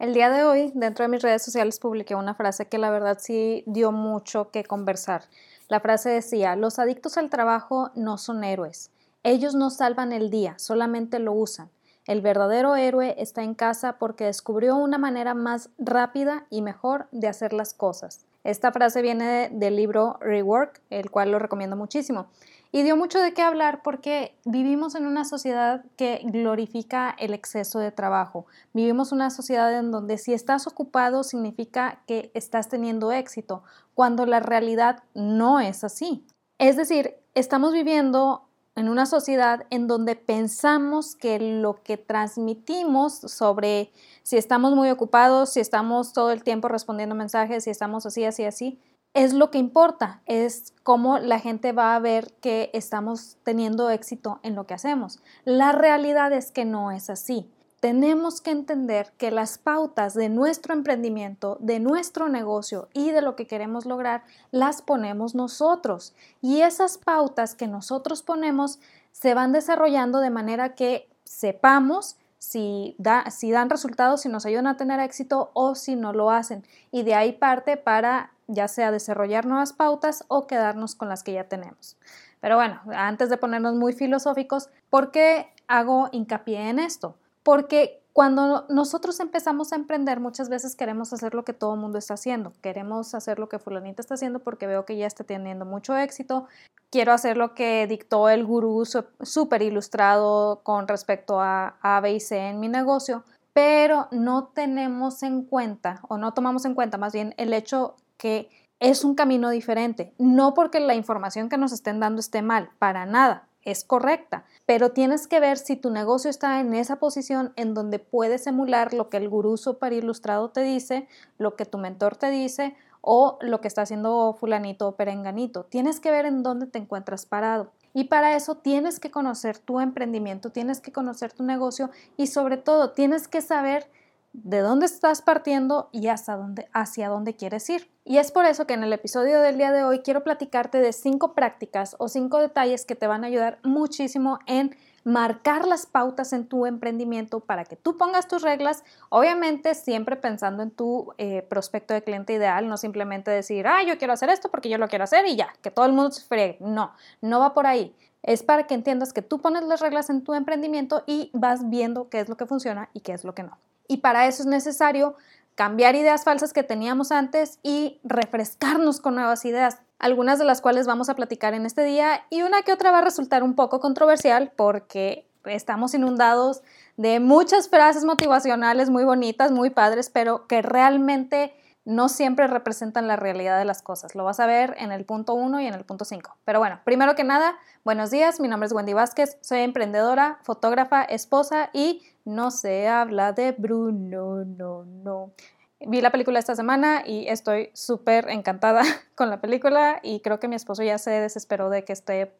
El día de hoy, dentro de mis redes sociales, publiqué una frase que la verdad sí dio mucho que conversar. La frase decía, los adictos al trabajo no son héroes. Ellos no salvan el día, solamente lo usan. El verdadero héroe está en casa porque descubrió una manera más rápida y mejor de hacer las cosas. Esta frase viene del libro Rework, el cual lo recomiendo muchísimo. Y dio mucho de qué hablar porque vivimos en una sociedad que glorifica el exceso de trabajo. Vivimos una sociedad en donde si estás ocupado significa que estás teniendo éxito, cuando la realidad no es así. Es decir, estamos viviendo en una sociedad en donde pensamos que lo que transmitimos sobre si estamos muy ocupados, si estamos todo el tiempo respondiendo mensajes, si estamos así, así, así, es lo que importa, es cómo la gente va a ver que estamos teniendo éxito en lo que hacemos. La realidad es que no es así. Tenemos que entender que las pautas de nuestro emprendimiento, de nuestro negocio y de lo que queremos lograr, las ponemos nosotros. Y esas pautas que nosotros ponemos se van desarrollando de manera que sepamos si, da, si dan resultados, si nos ayudan a tener éxito o si no lo hacen. Y de ahí parte para ya sea desarrollar nuevas pautas o quedarnos con las que ya tenemos. Pero bueno, antes de ponernos muy filosóficos, ¿por qué hago hincapié en esto? Porque cuando nosotros empezamos a emprender, muchas veces queremos hacer lo que todo el mundo está haciendo. Queremos hacer lo que fulanita está haciendo porque veo que ya está teniendo mucho éxito. Quiero hacer lo que dictó el gurú súper ilustrado con respecto a A, B y C en mi negocio, pero no tenemos en cuenta o no tomamos en cuenta más bien el hecho que es un camino diferente, no porque la información que nos estén dando esté mal, para nada, es correcta, pero tienes que ver si tu negocio está en esa posición en donde puedes emular lo que el gurú super ilustrado te dice, lo que tu mentor te dice o lo que está haciendo fulanito o perenganito. Tienes que ver en dónde te encuentras parado. Y para eso tienes que conocer tu emprendimiento, tienes que conocer tu negocio y sobre todo tienes que saber de dónde estás partiendo y hacia dónde quieres ir. Y es por eso que en el episodio del día de hoy quiero platicarte de cinco prácticas o cinco detalles que te van a ayudar muchísimo en marcar las pautas en tu emprendimiento para que tú pongas tus reglas, obviamente siempre pensando en tu eh, prospecto de cliente ideal, no simplemente decir, ah, yo quiero hacer esto porque yo lo quiero hacer y ya, que todo el mundo se friegue. No, no va por ahí. Es para que entiendas que tú pones las reglas en tu emprendimiento y vas viendo qué es lo que funciona y qué es lo que no. Y para eso es necesario cambiar ideas falsas que teníamos antes y refrescarnos con nuevas ideas, algunas de las cuales vamos a platicar en este día y una que otra va a resultar un poco controversial porque estamos inundados de muchas frases motivacionales muy bonitas, muy padres, pero que realmente no siempre representan la realidad de las cosas. Lo vas a ver en el punto 1 y en el punto 5. Pero bueno, primero que nada, buenos días, mi nombre es Wendy Vázquez, soy emprendedora, fotógrafa, esposa y no se habla de Bruno, no, no. Vi la película esta semana y estoy súper encantada con la película y creo que mi esposo ya se desesperó de que esté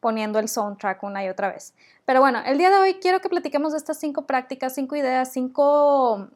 poniendo el soundtrack una y otra vez. Pero bueno, el día de hoy quiero que platiquemos de estas cinco prácticas, cinco ideas, cinco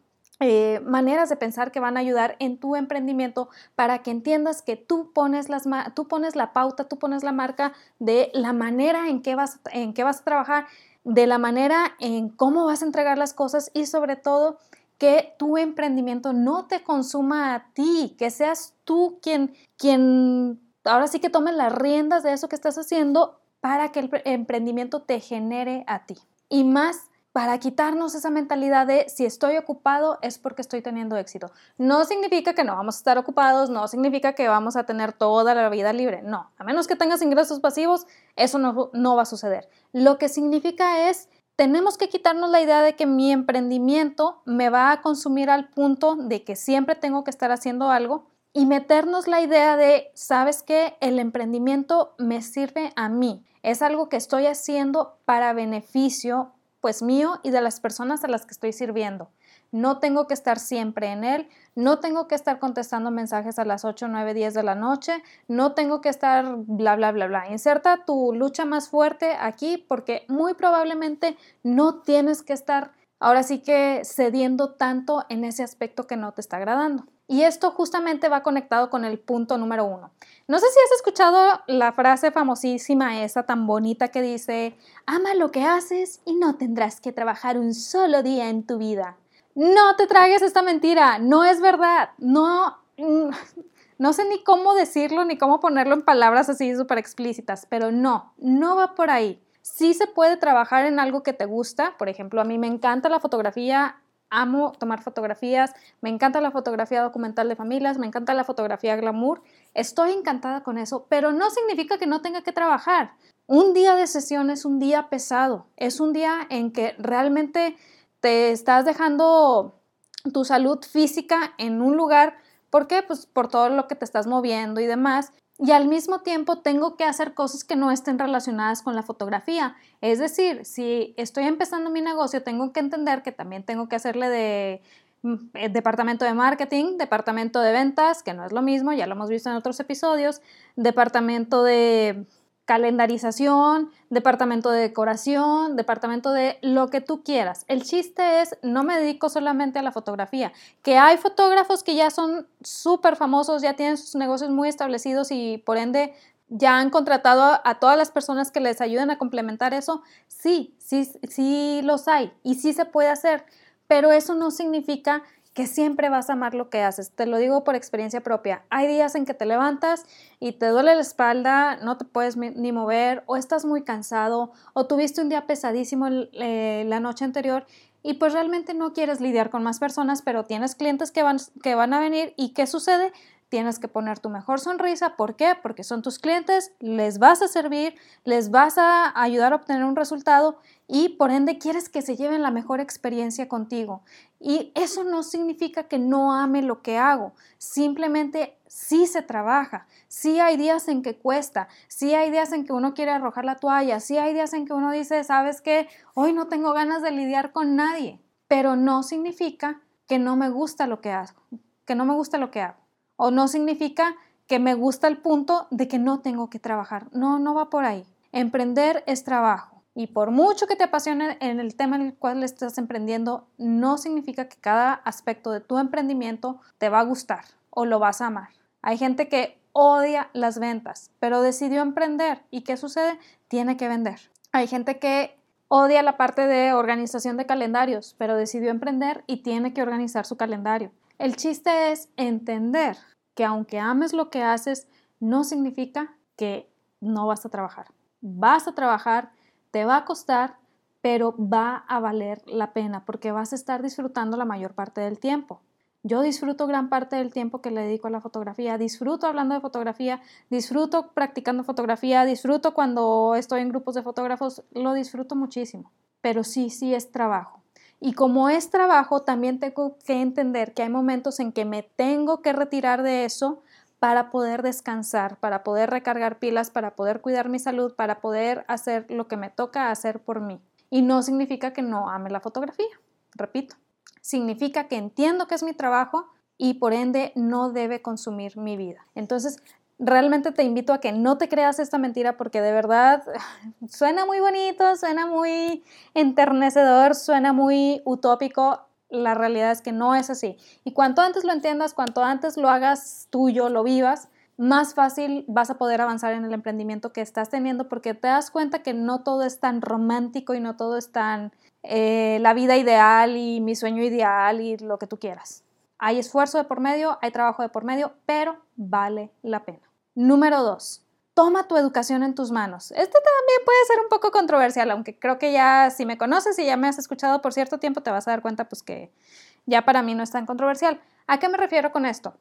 eh, maneras de pensar que van a ayudar en tu emprendimiento para que entiendas que tú pones, las, tú pones la pauta, tú pones la marca de la manera en que, vas, en que vas a trabajar, de la manera en cómo vas a entregar las cosas y sobre todo que tu emprendimiento no te consuma a ti, que seas tú quien, quien ahora sí que tome las riendas de eso que estás haciendo para que el emprendimiento te genere a ti. Y más para quitarnos esa mentalidad de si estoy ocupado es porque estoy teniendo éxito. No significa que no vamos a estar ocupados, no significa que vamos a tener toda la vida libre, no, a menos que tengas ingresos pasivos, eso no, no va a suceder. Lo que significa es, tenemos que quitarnos la idea de que mi emprendimiento me va a consumir al punto de que siempre tengo que estar haciendo algo y meternos la idea de, ¿sabes qué? El emprendimiento me sirve a mí. Es algo que estoy haciendo para beneficio pues mío y de las personas a las que estoy sirviendo. No tengo que estar siempre en él, no tengo que estar contestando mensajes a las 8, 9, 10 de la noche, no tengo que estar bla, bla, bla, bla. Inserta tu lucha más fuerte aquí porque muy probablemente no tienes que estar ahora sí que cediendo tanto en ese aspecto que no te está agradando. Y esto justamente va conectado con el punto número uno. No sé si has escuchado la frase famosísima esa tan bonita que dice, ama lo que haces y no tendrás que trabajar un solo día en tu vida. no te tragues esta mentira, no es verdad, no, mm, no sé ni cómo decirlo ni cómo ponerlo en palabras así súper explícitas, pero no, no va por ahí. Sí se puede trabajar en algo que te gusta, por ejemplo, a mí me encanta la fotografía, amo tomar fotografías, me encanta la fotografía documental de familias, me encanta la fotografía glamour, estoy encantada con eso, pero no significa que no tenga que trabajar. Un día de sesión es un día pesado, es un día en que realmente te estás dejando tu salud física en un lugar, ¿por qué? Pues por todo lo que te estás moviendo y demás. Y al mismo tiempo tengo que hacer cosas que no estén relacionadas con la fotografía. Es decir, si estoy empezando mi negocio, tengo que entender que también tengo que hacerle de mm, eh, departamento de marketing, departamento de ventas, que no es lo mismo, ya lo hemos visto en otros episodios, departamento de calendarización, departamento de decoración, departamento de lo que tú quieras. El chiste es, no me dedico solamente a la fotografía, que hay fotógrafos que ya son súper famosos, ya tienen sus negocios muy establecidos y por ende ya han contratado a, todas las personas que les ayuden a complementar eso. Sí, sí, sí los hay y sí se puede hacer, pero eso no significa que siempre vas a amar lo que haces. Te lo digo por experiencia propia. Hay días en que te levantas y te duele la espalda, no te puedes ni mover, o estás muy cansado, o tuviste un día pesadísimo eh, la noche anterior y pues realmente no quieres lidiar con más personas, pero tienes clientes que van, que van a venir y ¿qué sucede? tienes que poner tu mejor sonrisa. ¿Por qué? Porque son tus clientes, les vas a servir, les vas a ayudar a obtener un resultado y por ende quieres que se lleven la mejor experiencia contigo. Y eso no significa que no ame lo que hago, simplemente sí se trabaja, sí hay días en que cuesta, sí hay días en que uno quiere arrojar la toalla, sí hay días en que uno dice, sabes qué, hoy no tengo ganas de lidiar con nadie, pero no significa que no me gusta lo que hago, que no me gusta lo que hago o no significa que me gusta el punto de que no tengo que trabajar. No, no va por ahí. Emprender es trabajo. Y por mucho que te apasione en el tema en el cual estás emprendiendo, no significa que cada aspecto de tu emprendimiento te va a gustar o lo vas a amar. Hay gente que odia las ventas, pero decidió emprender. ¿Y qué sucede? Tiene que vender. Hay gente que odia la parte de organización de calendarios, pero decidió emprender y tiene que organizar su calendario. El chiste es entender que aunque ames lo que haces, no significa que no vas a trabajar. Vas a trabajar, te va a costar, pero va a valer la pena porque vas a estar disfrutando la mayor parte del tiempo. Yo disfruto gran parte del tiempo que le dedico a la fotografía, disfruto hablando de fotografía, disfruto practicando fotografía, disfruto cuando estoy en grupos de fotógrafos, lo disfruto muchísimo, pero sí, sí es trabajo. Y como es trabajo, también tengo que entender que hay momentos en que me tengo que retirar de eso para poder descansar, para poder recargar pilas, para poder cuidar mi salud, para poder hacer lo que me toca hacer por mí. Y no significa que no ame la fotografía, repito. Significa que entiendo que es mi trabajo y por ende no debe consumir mi vida. Entonces, realmente te invito a que no te creas esta mentira porque de verdad suena muy bonito, suena muy enternecedor, suena muy utópico. La realidad es que no es así. Y cuanto antes lo entiendas, cuanto antes lo hagas tuyo, lo vivas, más fácil vas a poder avanzar en el emprendimiento que estás teniendo porque te das cuenta que no todo es tan romántico y no todo es tan eh, la vida ideal y mi sueño ideal y lo que tú quieras. Hay esfuerzo de por medio, hay trabajo de por medio, pero vale la pena. Número dos, toma tu educación en tus manos. Este también puede ser un poco controversial, aunque creo que ya si me conoces y ya me has escuchado por cierto tiempo, te vas a dar cuenta pues que ya para mí no es tan controversial. ¿A qué me refiero con esto?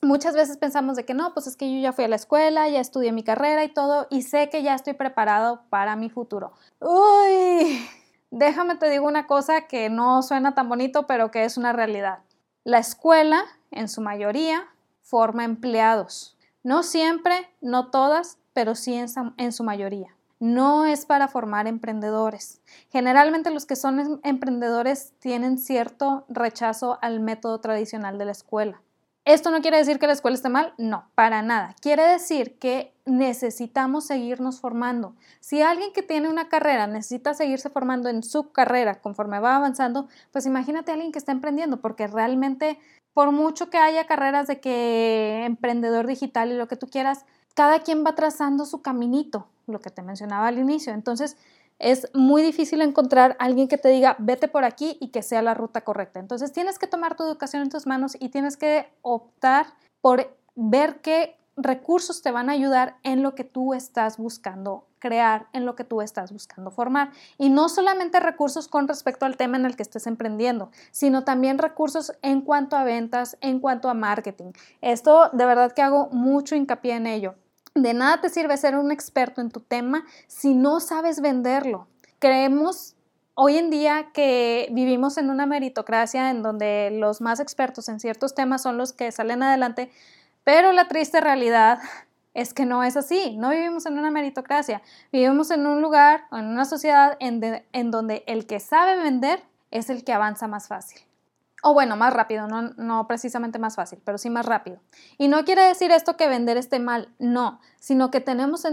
Muchas veces pensamos de que no, pues es que yo ya fui a la escuela, ya estudié mi carrera y todo, y sé que ya estoy preparado para mi futuro. Uy, déjame te digo una cosa que no suena tan bonito, pero que es una realidad. La escuela, en su mayoría, forma empleados. No siempre, no todas, pero sí en, su mayoría. No es para formar emprendedores. Generalmente los que son em, emprendedores tienen cierto rechazo al método tradicional de la escuela. ¿Esto no quiere decir que la escuela esté mal? No, para nada. Quiere decir que necesitamos seguirnos formando. Si alguien que tiene una carrera necesita seguirse formando en su carrera conforme va avanzando, pues imagínate a alguien que está emprendiendo, porque realmente por mucho que haya carreras de que emprendedor digital y lo que tú quieras, cada quien va trazando su caminito, lo que te mencionaba al inicio. Entonces, es muy difícil encontrar a alguien que te diga, vete por aquí y que sea la ruta correcta. Entonces tienes que tomar tu educación en tus manos y tienes que optar por ver qué recursos te van a ayudar en lo que tú estás buscando crear, en lo que tú estás buscando formar. Y no solamente recursos con respecto al tema en el que estés emprendiendo, sino también recursos en cuanto a ventas, en cuanto a marketing. Esto de verdad que hago mucho hincapié en ello. De nada te sirve ser un experto en tu tema si no sabes venderlo. Creemos hoy en día que vivimos en una meritocracia en donde los más expertos en ciertos temas son los que salen adelante, pero la triste realidad es que no es así, no vivimos en una meritocracia, vivimos en un lugar o en una sociedad en, donde el que sabe vender es el que avanza más fácil. O bueno, más rápido, no, precisamente más fácil, pero sí más rápido. Y no quiere decir esto que vender esté mal, no, sino que tenemos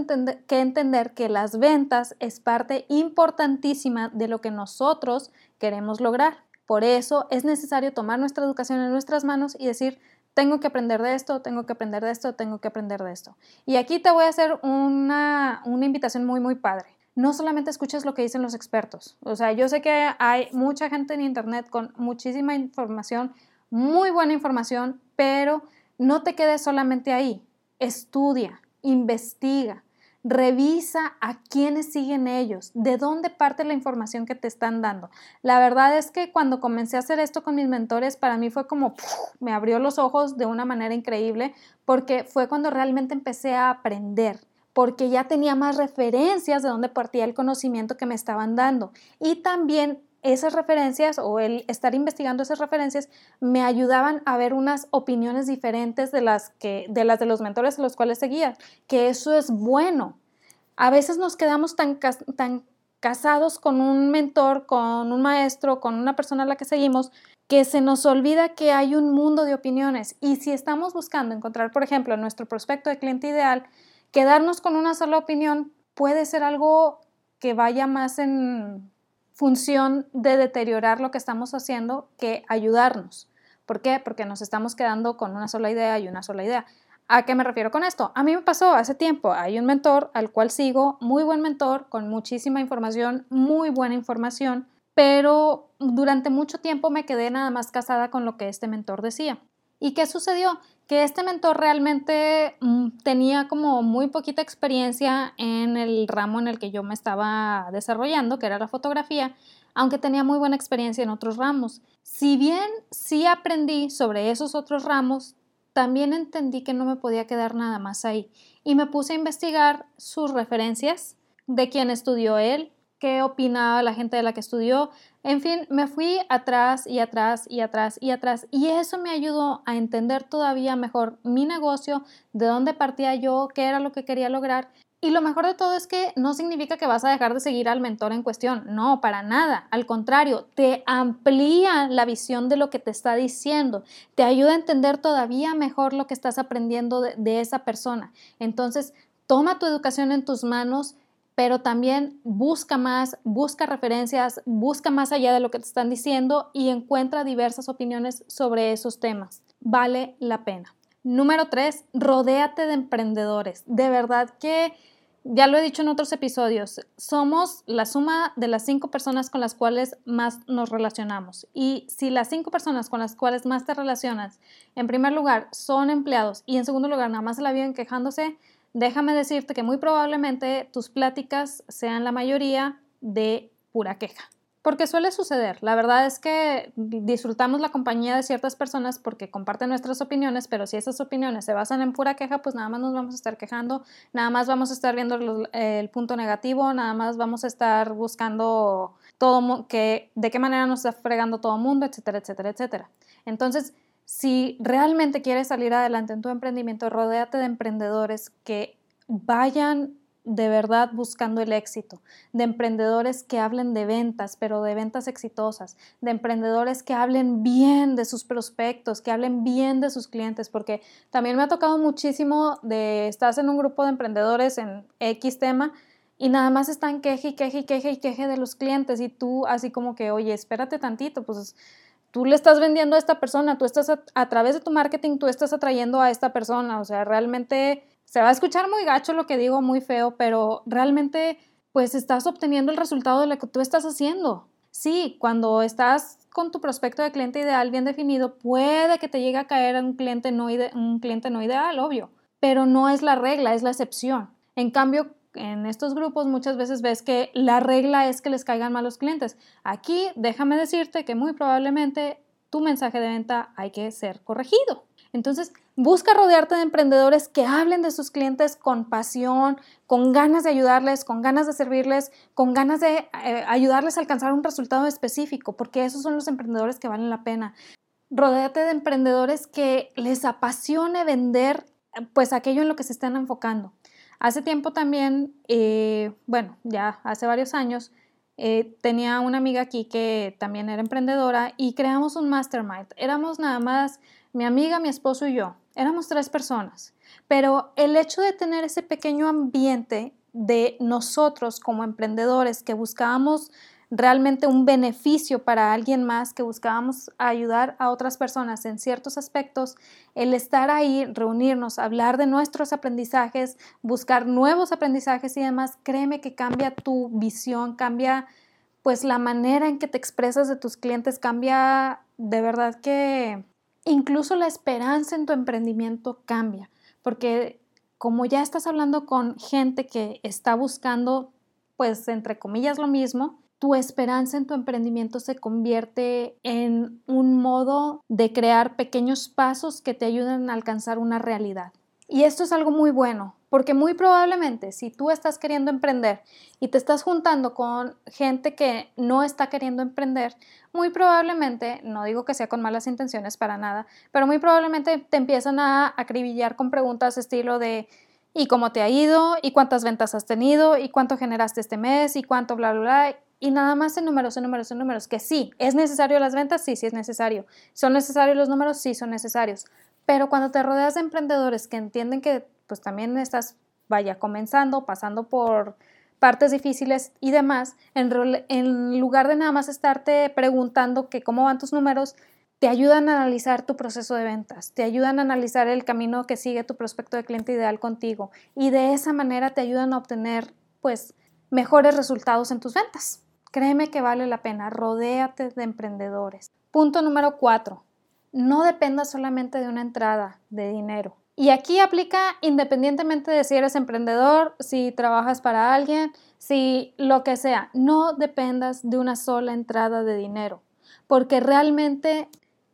que entender que las ventas es parte importantísima de lo que nosotros queremos lograr. Por eso es necesario tomar nuestra educación en nuestras manos y decir, tengo que aprender de esto, tengo que aprender de esto, tengo que aprender de esto. Y aquí te voy a hacer una, una invitación muy, muy padre no solamente escuches lo que dicen los expertos. O sea, yo sé que hay mucha gente en Internet con muchísima información, muy buena información, pero no te quedes solamente ahí. Estudia, investiga, revisa a quiénes siguen ellos, de dónde parte la información que te están dando. La verdad es que cuando comencé a hacer esto con mis mentores, para mí fue como, me abrió los ojos de una manera increíble, porque fue cuando realmente empecé a aprender porque ya tenía más referencias de dónde partía el conocimiento que me estaban dando. Y también esas referencias o el estar investigando esas referencias me ayudaban a ver unas opiniones diferentes de las que de las de los mentores a los cuales seguía, que eso es bueno. A veces nos quedamos tan, tan casados con un mentor, con un maestro, con una persona a la que seguimos, que se nos olvida que hay un mundo de opiniones. Y si estamos buscando encontrar, por ejemplo, nuestro prospecto de cliente ideal, Quedarnos con una sola opinión puede ser algo que vaya más en función de deteriorar lo que estamos haciendo que ayudarnos. ¿Por qué? Porque nos estamos quedando con una sola idea y una sola idea. ¿A qué me refiero con esto? A mí me pasó hace tiempo. Hay un mentor al cual sigo, muy buen mentor, con muchísima información, muy buena información, pero durante mucho tiempo me quedé nada más casada con lo que este mentor decía. ¿Y qué sucedió? Que este mentor realmente mm, tenía como muy poquita experiencia en el ramo en el que yo me estaba desarrollando, que era la fotografía, aunque tenía muy buena experiencia en otros ramos. Si bien sí aprendí sobre esos otros ramos, también entendí que no me podía quedar nada más ahí y me puse a investigar sus referencias de quién estudió él, qué opinaba la gente de la que estudió. En fin, me fui atrás y atrás y atrás y atrás y eso me ayudó a entender todavía mejor mi negocio, de dónde partía yo, qué era lo que quería lograr. Y lo mejor de todo es que no significa que vas a dejar de seguir al mentor en cuestión, no, para nada. Al contrario, te amplía la visión de lo que te está diciendo, te ayuda a entender todavía mejor lo que estás aprendiendo de, de esa persona. Entonces, toma tu educación en tus manos, pero también busca más, busca referencias, busca más allá de lo que te están diciendo y encuentra diversas opiniones sobre esos temas. Vale la pena. Número tres, rodéate de emprendedores. De verdad que, ya lo he dicho en otros episodios, somos la suma de las cinco personas con las cuales más nos relacionamos. Y si las cinco personas con las cuales más te relacionas, en primer lugar, son empleados y en segundo lugar, nada más la viven quejándose, déjame decirte que muy probablemente tus pláticas sean la mayoría de pura queja. Porque suele suceder. La verdad es que disfrutamos la compañía de ciertas personas porque comparten nuestras opiniones, pero si esas opiniones se basan en pura queja, pues nada más nos vamos a estar quejando, nada más vamos a estar viendo el punto negativo, nada más vamos a estar buscando todo que, de qué manera nos está fregando todo el mundo, etcétera, etcétera, etcétera. Entonces, si realmente quieres salir adelante en tu emprendimiento, rodéate de emprendedores que vayan de verdad buscando el éxito, de emprendedores que hablen de ventas, pero de ventas exitosas, de emprendedores que hablen bien de sus prospectos, que hablen bien de sus clientes, porque también me ha tocado muchísimo de estás en un grupo de emprendedores en X tema y nada más están queje y queje y queje y queje de los clientes y tú así como que, oye, espérate tantito, pues tú le estás vendiendo a esta persona, tú estás a, través de tu marketing, tú estás atrayendo a esta persona, o sea, realmente se va a escuchar muy gacho lo que digo, muy feo, pero realmente pues estás obteniendo el resultado de lo que tú estás haciendo. Sí, cuando estás con tu prospecto de cliente ideal bien definido, puede que te llegue a caer un cliente no, un cliente no ideal, obvio, pero no es la regla, es la excepción. En cambio, en estos grupos muchas veces ves que la regla es que les caigan malos clientes. Aquí déjame decirte que muy probablemente tu mensaje de venta hay que ser corregido. Entonces, busca rodearte de emprendedores que hablen de sus clientes con pasión, con ganas de ayudarles, con ganas de servirles, con ganas de eh, ayudarles a alcanzar un resultado específico, porque esos son los emprendedores que valen la pena. Rodéate de emprendedores que les apasione vender pues aquello en lo que se están enfocando. Hace tiempo también, eh, bueno, ya hace varios años, eh, tenía una amiga aquí que también era emprendedora y creamos un mastermind. Éramos nada más mi amiga, mi esposo y yo. Éramos tres personas. Pero el hecho de tener ese pequeño ambiente de nosotros como emprendedores que buscábamos realmente un beneficio para alguien más, que buscábamos ayudar a otras personas en ciertos aspectos, el estar ahí, reunirnos, hablar de nuestros aprendizajes, buscar nuevos aprendizajes y demás, créeme que cambia tu visión, cambia pues la manera en que te expresas de tus clientes, cambia de verdad que incluso la esperanza en tu emprendimiento cambia, porque como ya estás hablando con gente que está buscando pues entre comillas lo mismo, tu esperanza en tu emprendimiento se convierte en un modo de crear pequeños pasos que te ayuden a alcanzar una realidad. Y esto es algo muy bueno, porque muy probablemente si tú estás queriendo emprender y te estás juntando con gente que no está queriendo emprender, muy probablemente, no digo que sea con malas intenciones para nada, pero muy probablemente te empiezan a acribillar con preguntas estilo de ¿y cómo te ha ido? ¿y cuántas ventas has tenido? ¿y cuánto generaste este mes? ¿y cuánto bla bla? Y nada más en números, en números, en números, que sí, ¿es necesario las ventas? Sí, sí es necesario. ¿Son necesarios los números? Sí, son necesarios. Pero cuando te rodeas de emprendedores que entienden que pues también estás, vaya, comenzando, pasando por partes difíciles y demás, en, lugar de nada más estarte preguntando que cómo van tus números, te ayudan a analizar tu proceso de ventas, te ayudan a analizar el camino que sigue tu prospecto de cliente ideal contigo y de esa manera te ayudan a obtener pues mejores resultados en tus ventas. Créeme que vale la pena, rodéate de emprendedores. Punto número cuatro, no dependas solamente de una entrada de dinero. Y aquí aplica independientemente de si eres emprendedor, si trabajas para alguien, si lo que sea, no dependas de una sola entrada de dinero, porque realmente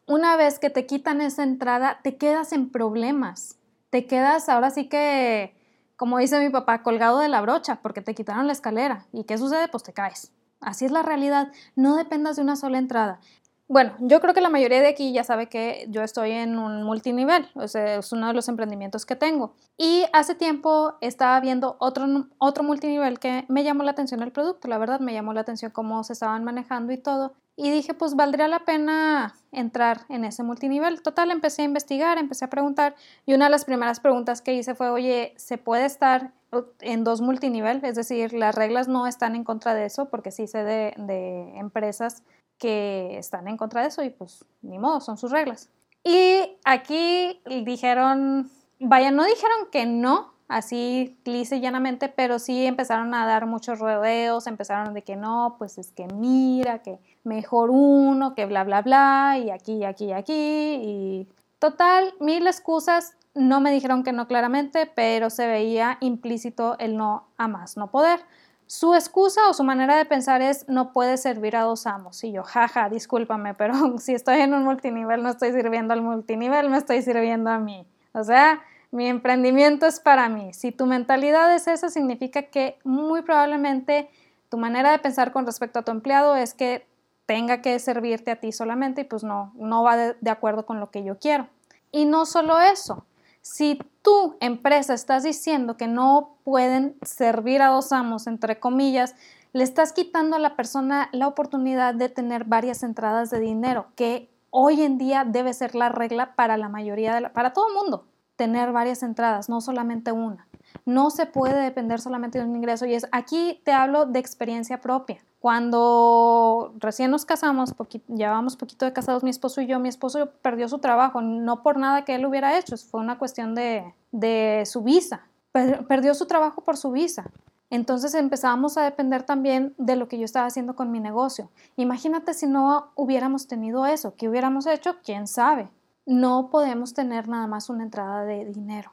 una vez que te quitan esa entrada, te quedas en problemas, te quedas ahora sí que, como dice mi papá, colgado de la brocha, porque te quitaron la escalera. ¿Y qué sucede? Pues te caes. Así es la realidad. No dependas de una sola entrada. Bueno, yo creo que la mayoría de aquí ya sabe que yo estoy en un multinivel, o sea, es uno de los emprendimientos que tengo. Y hace tiempo estaba viendo otro, otro multinivel que me llamó la atención el producto, la verdad me llamó la atención cómo se estaban manejando y todo. Y dije, pues valdría la pena entrar en ese multinivel. Total, empecé a investigar, empecé a preguntar y una de las primeras preguntas que hice fue, oye, ¿se puede estar en dos multinivel? Es decir, las reglas no están en contra de eso, porque sí sé de, de empresas que están en contra de eso y pues ni modo, son sus reglas. Y aquí dijeron, vaya, no dijeron que no, así lisa y llanamente, pero sí empezaron a dar muchos rodeos, empezaron de que no, pues es que mira, que mejor uno, que bla, bla, bla, y aquí, aquí, aquí, y total, mil excusas, no me dijeron que no claramente, pero se veía implícito el no a más, no poder. Su excusa o su manera de pensar es no puede servir a dos amos. Y yo, jaja, discúlpame, pero si estoy en un multinivel no estoy sirviendo al multinivel, me estoy sirviendo a mí. O sea, mi emprendimiento es para mí. Si tu mentalidad es esa, significa que muy probablemente tu manera de pensar con respecto a tu empleado es que tenga que servirte a ti solamente y pues no, no va de, de acuerdo con lo que yo quiero. Y no solo eso, si tu empresa estás diciendo que no pueden servir a dos amos, entre comillas, le estás quitando a la persona la oportunidad de tener varias entradas de dinero, que hoy en día debe ser la regla para la mayoría, de para todo el mundo, tener varias entradas, no solamente una. No se puede depender solamente de un ingreso y es aquí te hablo de experiencia propia. Cuando recién nos casamos, llevábamos poquito de casados mi esposo y yo, mi esposo perdió su trabajo, no por nada que él hubiera hecho, fue una cuestión de, su visa. perdió su trabajo por su visa. Entonces empezábamos a depender también de lo que yo estaba haciendo con mi negocio. Imagínate si no hubiéramos tenido eso, ¿qué hubiéramos hecho? ¿Quién sabe? No podemos tener nada más una entrada de dinero.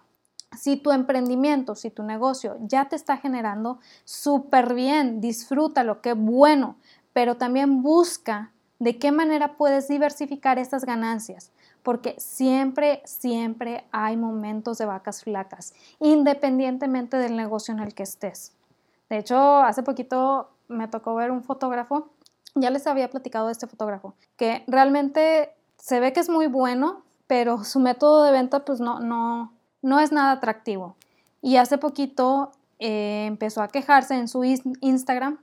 Si tu emprendimiento, si tu negocio ya te está generando súper bien, disfrútalo, qué bueno, pero también busca de qué manera puedes diversificar estas ganancias porque siempre, siempre hay momentos de vacas flacas, independientemente del negocio en el que estés. De hecho, hace poquito me tocó ver un fotógrafo, ya les había platicado de este fotógrafo, que realmente se ve que es muy bueno, pero su método de venta pues no, no, no es nada atractivo. Y hace poquito eh, empezó a quejarse en su Instagram,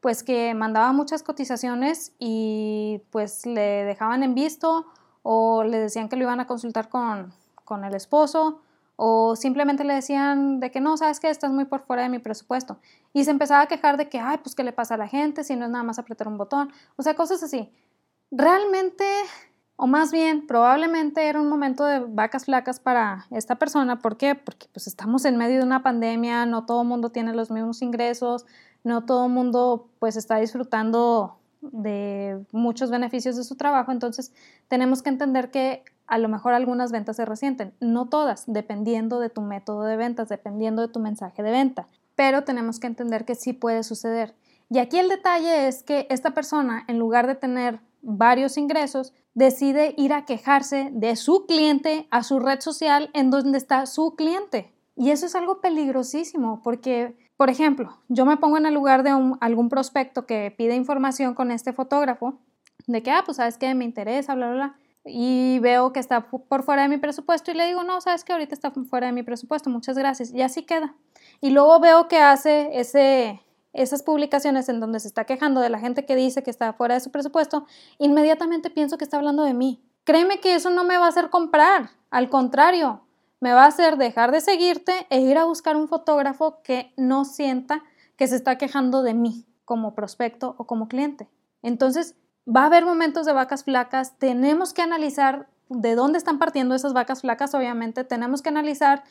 pues que mandaba muchas cotizaciones y pues le dejaban en visto o le decían que lo iban a consultar con, con el esposo o simplemente le decían de que no, sabes que estás muy por fuera de mi presupuesto. Y se empezaba a quejar de que, ay, pues qué le pasa a la gente si no es nada más apretar un botón. O sea, cosas así. Realmente, o más bien, probablemente era un momento de vacas flacas para esta persona. ¿Por qué? Porque pues estamos en medio de una pandemia, no todo el mundo tiene los mismos ingresos, no todo el mundo pues está disfrutando de muchos beneficios de su trabajo. Entonces, tenemos que entender que a lo mejor algunas ventas se resienten, no todas, dependiendo de tu método de ventas, dependiendo de tu mensaje de venta, pero tenemos que entender que sí puede suceder. Y aquí el detalle es que esta persona, en lugar de tener varios ingresos, decide ir a quejarse de su cliente a su red social en donde está su cliente. Y eso es algo peligrosísimo porque, por ejemplo, yo me pongo en el lugar de algún prospecto que pide información con este fotógrafo, de que, ah, pues sabes que me interesa, bla, bla, bla y veo que está por fuera de mi presupuesto y le digo, no, sabes que ahorita está fuera de mi presupuesto, muchas gracias. Y así queda. Y luego veo que hace ese, esas publicaciones en donde se está quejando de la gente que dice que está fuera de su presupuesto, inmediatamente pienso que está hablando de mí. Créeme que eso no me va a hacer comprar, al contrario, me va a hacer dejar de seguirte e ir a buscar un fotógrafo que no sienta que se está quejando de mí como prospecto o como cliente. Entonces, va a haber momentos de vacas flacas, tenemos que analizar de dónde están partiendo esas vacas flacas, obviamente, tenemos que analizar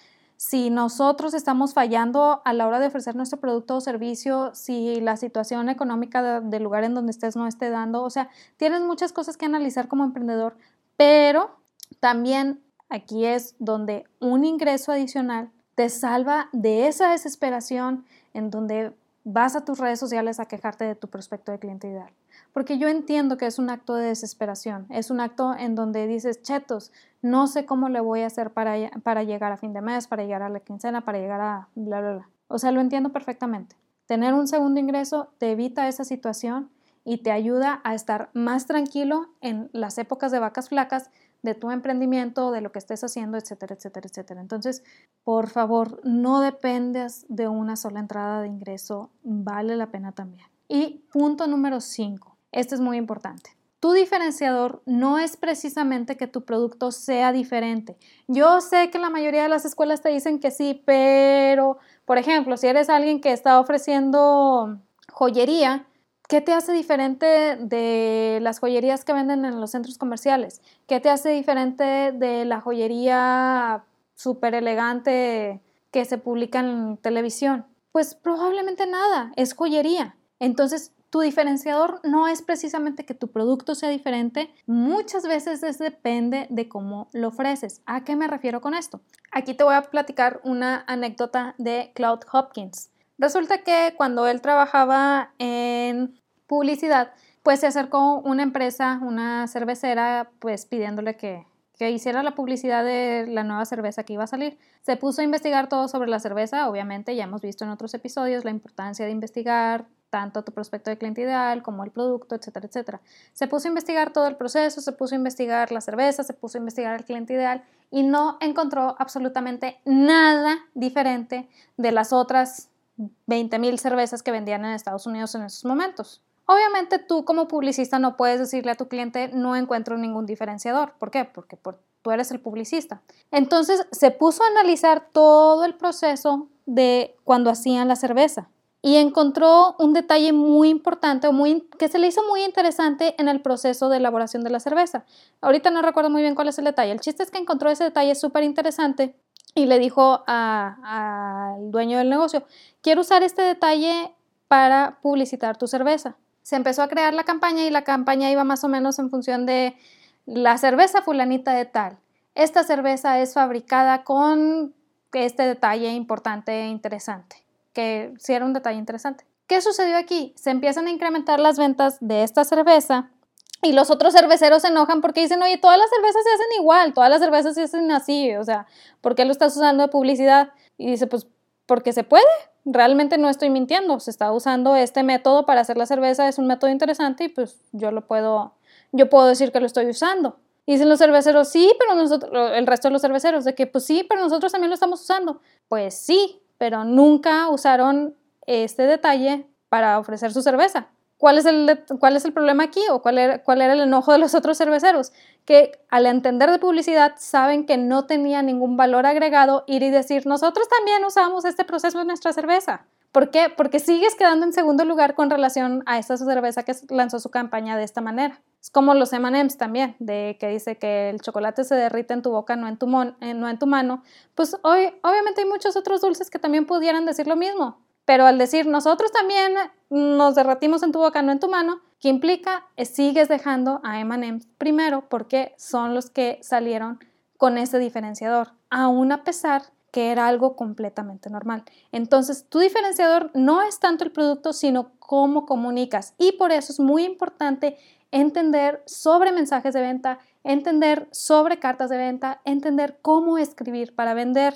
si nosotros estamos fallando a la hora de ofrecer nuestro producto o servicio, si la situación económica del lugar en donde estés no esté dando, o sea, tienes muchas cosas que analizar como emprendedor, pero también aquí es donde un ingreso adicional te salva de esa desesperación en donde vas a tus redes sociales a quejarte de tu prospecto de cliente ideal porque yo entiendo que es un acto de desesperación, es un acto en donde dices, chetos, no sé cómo le voy a hacer para, para llegar a fin de mes, para llegar a la quincena, para llegar a bla, bla, bla. O sea, lo entiendo perfectamente. Tener un segundo ingreso te evita esa situación y te ayuda a estar más tranquilo en las épocas de vacas flacas de tu emprendimiento, de lo que estés haciendo, etcétera, etcétera, etcétera. Entonces, por favor, no dependas de una sola entrada de ingreso, vale la pena también. Y punto número 5 esto es muy importante. Tu diferenciador no es precisamente que tu producto sea diferente. Yo sé que la mayoría de las escuelas te dicen que sí, pero, por ejemplo, si eres alguien que está ofreciendo joyería, ¿qué te hace diferente de las joyerías que venden en los centros comerciales? ¿Qué te hace diferente de la joyería súper elegante que se publica en televisión? Pues probablemente nada, es joyería. Entonces, tu diferenciador no es precisamente que tu producto sea diferente, muchas veces depende de cómo lo ofreces. ¿A qué me refiero con esto? Aquí te voy a platicar una anécdota de Cloud Hopkins. Resulta que cuando él trabajaba en publicidad, pues se acercó una empresa, una cervecera, pues pidiéndole que, que hiciera la publicidad de la nueva cerveza que iba a salir. Se puso a investigar todo sobre la cerveza, obviamente ya hemos visto en otros episodios la importancia de investigar tanto tu prospecto de cliente ideal como el producto, etcétera, etcétera. Se puso a investigar todo el proceso, se puso a investigar la cerveza, se puso a investigar el cliente ideal y no encontró absolutamente nada diferente de las otras 20 mil cervezas que vendían en Estados Unidos en esos momentos. Obviamente tú como publicista no puedes decirle a tu cliente no encuentro ningún diferenciador. ¿Por qué? Porque tú eres el publicista. Entonces se puso a analizar todo el proceso de cuando hacían la cerveza y encontró un detalle muy importante o muy, que se le hizo muy interesante en el proceso de elaboración de la cerveza. Ahorita no recuerdo muy bien cuál es el detalle. El chiste es que encontró ese detalle súper interesante y le dijo al dueño del negocio, quiero usar este detalle para publicitar tu cerveza. Se empezó a crear la campaña y la campaña iba más o menos en función de la cerveza fulanita de tal. Esta cerveza es fabricada con este detalle importante e interesante, que sí era un detalle interesante. ¿Qué sucedió aquí? Se empiezan a incrementar las ventas de esta cerveza y los otros cerveceros se enojan porque dicen, oye, todas las cervezas se hacen igual, todas las cervezas se hacen así, o sea, ¿por qué lo estás usando de publicidad? Y dice, pues porque se puede, realmente no estoy mintiendo, se está usando este método para hacer la cerveza, es un método interesante y pues yo lo puedo, yo puedo decir que lo estoy usando. Dicen los cerveceros, sí, pero nosotros, el resto de los cerveceros, de que pues sí, pero nosotros también lo estamos usando. Pues sí, pero nunca usaron este detalle para ofrecer su cerveza. ¿Cuál es el, cuál es el problema aquí o cuál era, cuál era el enojo de los otros cerveceros? Que al entender de publicidad saben que no tenía ningún valor agregado ir y decir, nosotros también usamos este proceso en nuestra cerveza. ¿Por qué? Porque sigues quedando en segundo lugar con relación a esta cerveza que lanzó su campaña de esta manera. Es como los M&M's también, de que dice que el chocolate se derrite en tu boca, no en tu, eh, no en tu mano. Pues hoy, obviamente hay muchos otros dulces que también pudieran decir lo mismo. Pero al decir nosotros también nos derretimos en tu boca, no en tu mano, ¿qué implica? sigues dejando a M&M's primero porque son los que salieron con ese diferenciador, aún a pesar que era algo completamente normal. Entonces, tu diferenciador no es tanto el producto, sino cómo comunicas. Y por eso es muy importante entender sobre mensajes de venta, entender sobre cartas de venta, entender cómo escribir para vender.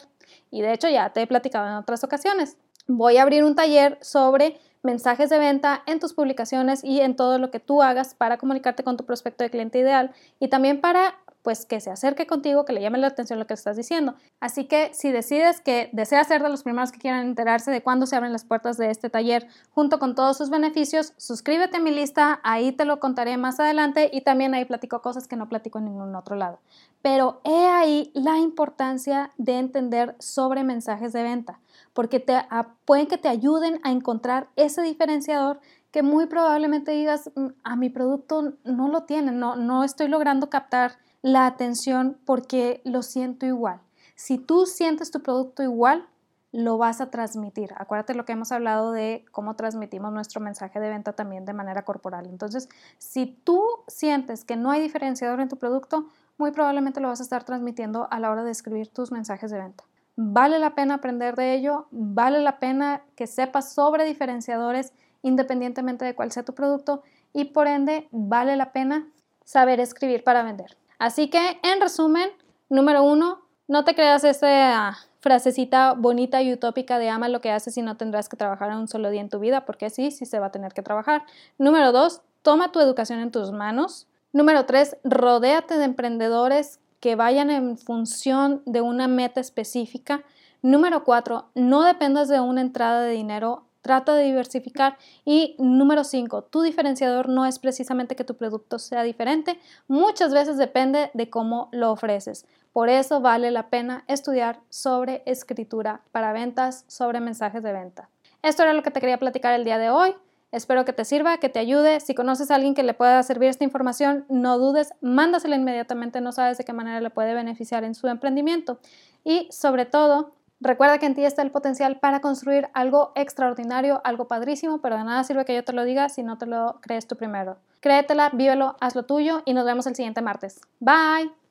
Y de hecho ya te he platicado en otras ocasiones voy a abrir un taller sobre mensajes de venta en tus publicaciones y en todo lo que tú hagas para comunicarte con tu prospecto de cliente ideal y también para pues que se acerque contigo, que le llame la atención lo que estás diciendo. Así que si decides que deseas ser de los primeros que quieran enterarse de cuándo se abren las puertas de este taller junto con todos sus beneficios, suscríbete a mi lista, ahí te lo contaré más adelante y también ahí platico cosas que no platico en ningún otro lado. Pero he ahí la importancia de entender sobre mensajes de venta porque te, pueden que te ayuden a encontrar ese diferenciador que muy probablemente digas, mm, a mi producto no lo tiene, no, no estoy logrando captar la atención porque lo siento igual. Si tú sientes tu producto igual, lo vas a transmitir. Acuérdate lo que hemos hablado de cómo transmitimos nuestro mensaje de venta también de manera corporal. Entonces, si tú sientes que no hay diferenciador en tu producto, muy probablemente lo vas a estar transmitiendo a la hora de escribir tus mensajes de venta. Vale la pena aprender de ello, vale la pena que sepas sobre diferenciadores independientemente de cuál sea tu producto y por ende vale la pena saber escribir para vender. Así que en resumen, número uno, no te creas esa frasecita bonita y utópica de ama lo que haces y no tendrás que trabajar un solo día en tu vida, porque sí, sí se va a tener que trabajar. Número dos, toma tu educación en tus manos. Número tres, rodéate de emprendedores que vayan en función de una meta específica. Número cuatro, no dependas de una entrada de dinero, trata de diversificar. Y número cinco, tu diferenciador no es precisamente que tu producto sea diferente, muchas veces depende de cómo lo ofreces. Por eso vale la pena estudiar sobre escritura para ventas, sobre mensajes de venta. Esto era lo que te quería platicar el día de hoy. Espero que te sirva, que te ayude. Si conoces a alguien que le pueda servir esta información, no dudes, mándasela inmediatamente, no sabes de qué manera le puede beneficiar en su emprendimiento. Y sobre todo, recuerda que en ti está el potencial para construir algo extraordinario, algo padrísimo, pero de nada sirve que yo te lo diga si no te lo crees tú primero. Créetela, vívelo, hazlo tuyo y nos vemos el siguiente martes. Bye.